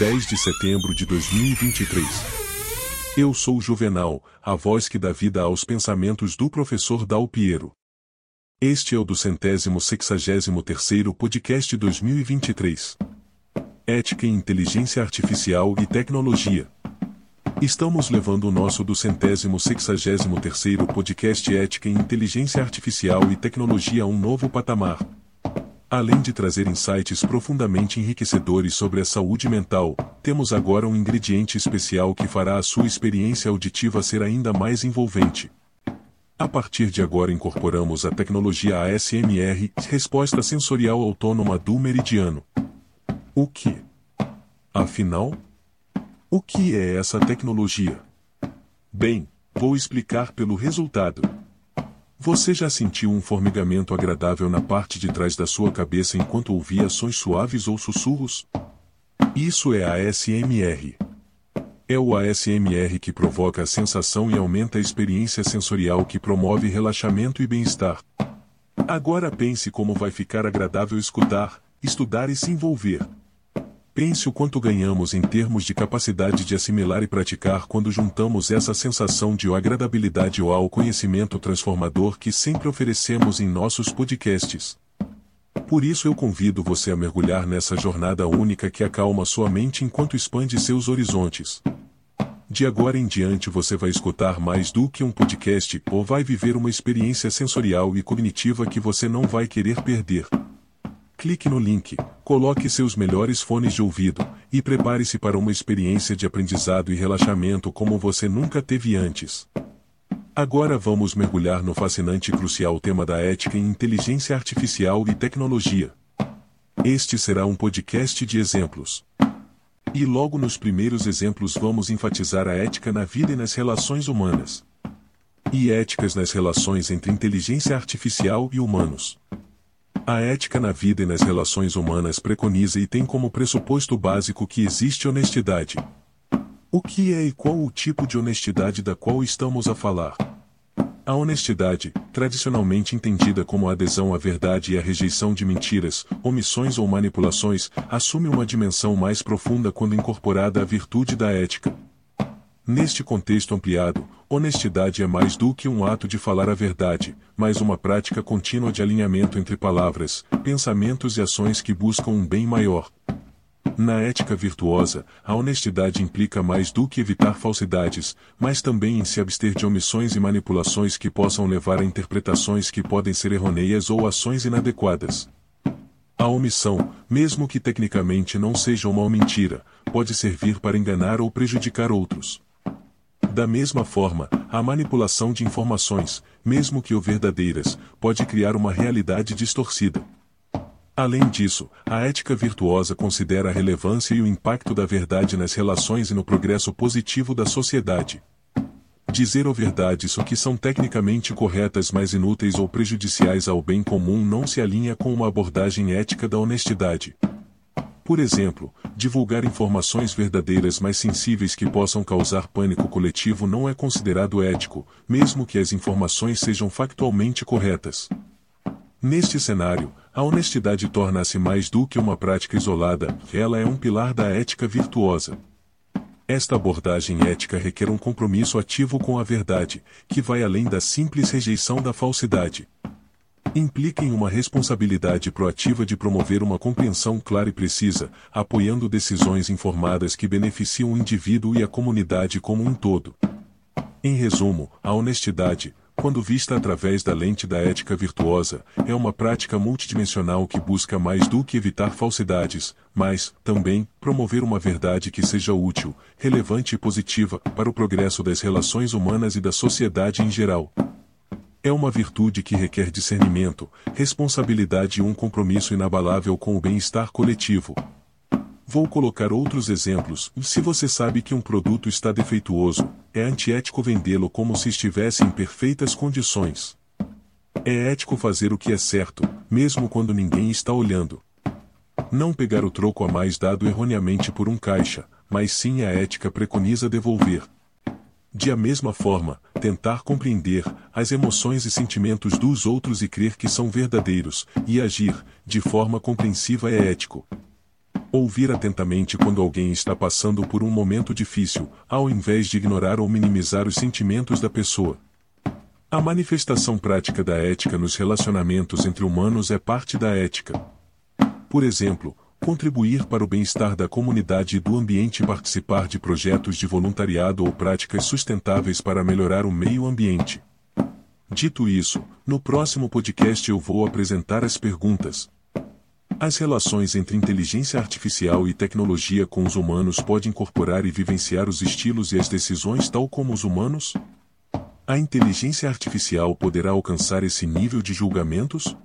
10 de setembro de 2023. Eu sou Juvenal, a voz que dá vida aos pensamentos do professor Dal Piero. Este é o do centésimo sexagésimo terceiro podcast 2023. Ética em Inteligência Artificial e Tecnologia. Estamos levando o nosso do centésimo sexagésimo terceiro podcast Ética em Inteligência Artificial e Tecnologia a um novo patamar. Além de trazer insights profundamente enriquecedores sobre a saúde mental, temos agora um ingrediente especial que fará a sua experiência auditiva ser ainda mais envolvente. A partir de agora incorporamos a tecnologia ASMR, resposta sensorial autônoma do meridiano. O que? Afinal, o que é essa tecnologia? Bem, vou explicar pelo resultado. Você já sentiu um formigamento agradável na parte de trás da sua cabeça enquanto ouvia sons suaves ou sussurros? Isso é a ASMR. É o ASMR que provoca a sensação e aumenta a experiência sensorial que promove relaxamento e bem-estar. Agora pense como vai ficar agradável escutar, estudar e se envolver. Pense o quanto ganhamos em termos de capacidade de assimilar e praticar quando juntamos essa sensação de agradabilidade ao conhecimento transformador que sempre oferecemos em nossos podcasts. Por isso eu convido você a mergulhar nessa jornada única que acalma sua mente enquanto expande seus horizontes. De agora em diante você vai escutar mais do que um podcast ou vai viver uma experiência sensorial e cognitiva que você não vai querer perder. Clique no link, coloque seus melhores fones de ouvido e prepare-se para uma experiência de aprendizado e relaxamento como você nunca teve antes. Agora vamos mergulhar no fascinante e crucial tema da ética em inteligência artificial e tecnologia. Este será um podcast de exemplos. E logo nos primeiros exemplos vamos enfatizar a ética na vida e nas relações humanas. E éticas nas relações entre inteligência artificial e humanos. A ética na vida e nas relações humanas preconiza e tem como pressuposto básico que existe honestidade. O que é e qual o tipo de honestidade da qual estamos a falar? A honestidade, tradicionalmente entendida como a adesão à verdade e a rejeição de mentiras, omissões ou manipulações, assume uma dimensão mais profunda quando incorporada à virtude da ética. Neste contexto ampliado, honestidade é mais do que um ato de falar a verdade, mas uma prática contínua de alinhamento entre palavras, pensamentos e ações que buscam um bem maior. Na ética virtuosa, a honestidade implica mais do que evitar falsidades, mas também em se abster de omissões e manipulações que possam levar a interpretações que podem ser errôneas ou ações inadequadas. A omissão, mesmo que tecnicamente não seja uma mentira, pode servir para enganar ou prejudicar outros. Da mesma forma, a manipulação de informações, mesmo que o verdadeiras, pode criar uma realidade distorcida. Além disso, a ética virtuosa considera a relevância e o impacto da verdade nas relações e no progresso positivo da sociedade. Dizer ou verdades o que são tecnicamente corretas mas inúteis ou prejudiciais ao bem comum não se alinha com uma abordagem ética da honestidade. Por exemplo, divulgar informações verdadeiras mais sensíveis que possam causar pânico coletivo não é considerado ético, mesmo que as informações sejam factualmente corretas. Neste cenário, a honestidade torna-se mais do que uma prática isolada, ela é um pilar da ética virtuosa. Esta abordagem ética requer um compromisso ativo com a verdade, que vai além da simples rejeição da falsidade implica em uma responsabilidade proativa de promover uma compreensão clara e precisa, apoiando decisões informadas que beneficiam o indivíduo e a comunidade como um todo. Em resumo, a honestidade, quando vista através da lente da ética virtuosa, é uma prática multidimensional que busca mais do que evitar falsidades, mas, também, promover uma verdade que seja útil, relevante e positiva para o progresso das relações humanas e da sociedade em geral. É uma virtude que requer discernimento, responsabilidade e um compromisso inabalável com o bem-estar coletivo. Vou colocar outros exemplos. Se você sabe que um produto está defeituoso, é antiético vendê-lo como se estivesse em perfeitas condições. É ético fazer o que é certo, mesmo quando ninguém está olhando. Não pegar o troco a mais dado erroneamente por um caixa, mas sim a ética preconiza devolver. De a mesma forma, tentar compreender as emoções e sentimentos dos outros e crer que são verdadeiros, e agir, de forma compreensiva é ético. Ouvir atentamente quando alguém está passando por um momento difícil, ao invés de ignorar ou minimizar os sentimentos da pessoa. A manifestação prática da ética nos relacionamentos entre humanos é parte da ética. Por exemplo, contribuir para o bem-estar da comunidade e do ambiente e participar de projetos de voluntariado ou práticas sustentáveis para melhorar o meio ambiente. Dito isso, no próximo podcast eu vou apresentar as perguntas. As relações entre inteligência artificial e tecnologia com os humanos pode incorporar e vivenciar os estilos e as decisões tal como os humanos? A inteligência artificial poderá alcançar esse nível de julgamentos?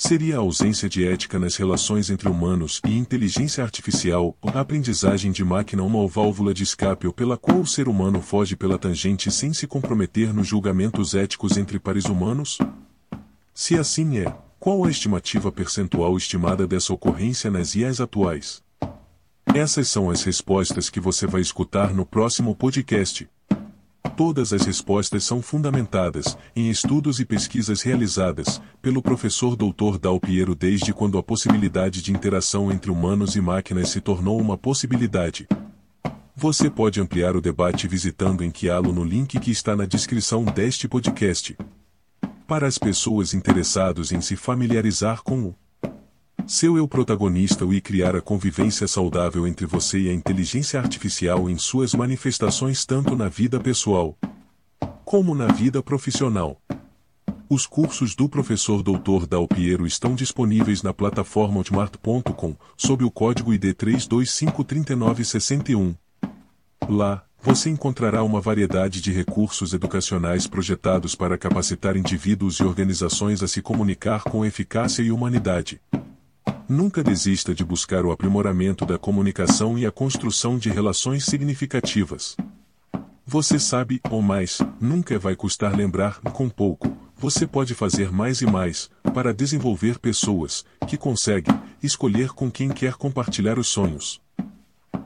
Seria a ausência de ética nas relações entre humanos e inteligência artificial, a aprendizagem de máquina uma válvula de escape pela qual o ser humano foge pela tangente sem se comprometer nos julgamentos éticos entre pares humanos? Se assim é, qual a estimativa percentual estimada dessa ocorrência nas IAs atuais? Essas são as respostas que você vai escutar no próximo podcast. Todas as respostas são fundamentadas em estudos e pesquisas realizadas pelo professor Dr. Dal Piero desde quando a possibilidade de interação entre humanos e máquinas se tornou uma possibilidade. Você pode ampliar o debate visitando Enquialo no link que está na descrição deste podcast. Para as pessoas interessadas em se familiarizar com o seu eu protagonista e criar a convivência saudável entre você e a inteligência artificial em suas manifestações tanto na vida pessoal como na vida profissional. Os cursos do professor Dr. Dal Piero estão disponíveis na plataforma ultimart.com, sob o código ID 3253961. Lá, você encontrará uma variedade de recursos educacionais projetados para capacitar indivíduos e organizações a se comunicar com eficácia e humanidade. Nunca desista de buscar o aprimoramento da comunicação e a construção de relações significativas. Você sabe, ou mais, nunca vai custar lembrar, com pouco, você pode fazer mais e mais, para desenvolver pessoas, que conseguem, escolher com quem quer compartilhar os sonhos.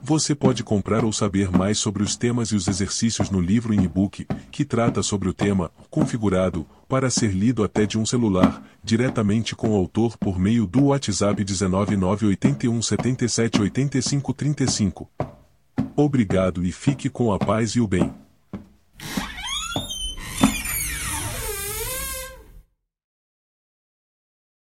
Você pode comprar ou saber mais sobre os temas e os exercícios no livro em e-book, que trata sobre o tema, configurado, para ser lido até de um celular, diretamente com o autor por meio do WhatsApp 19981778535. Obrigado e fique com a paz e o bem.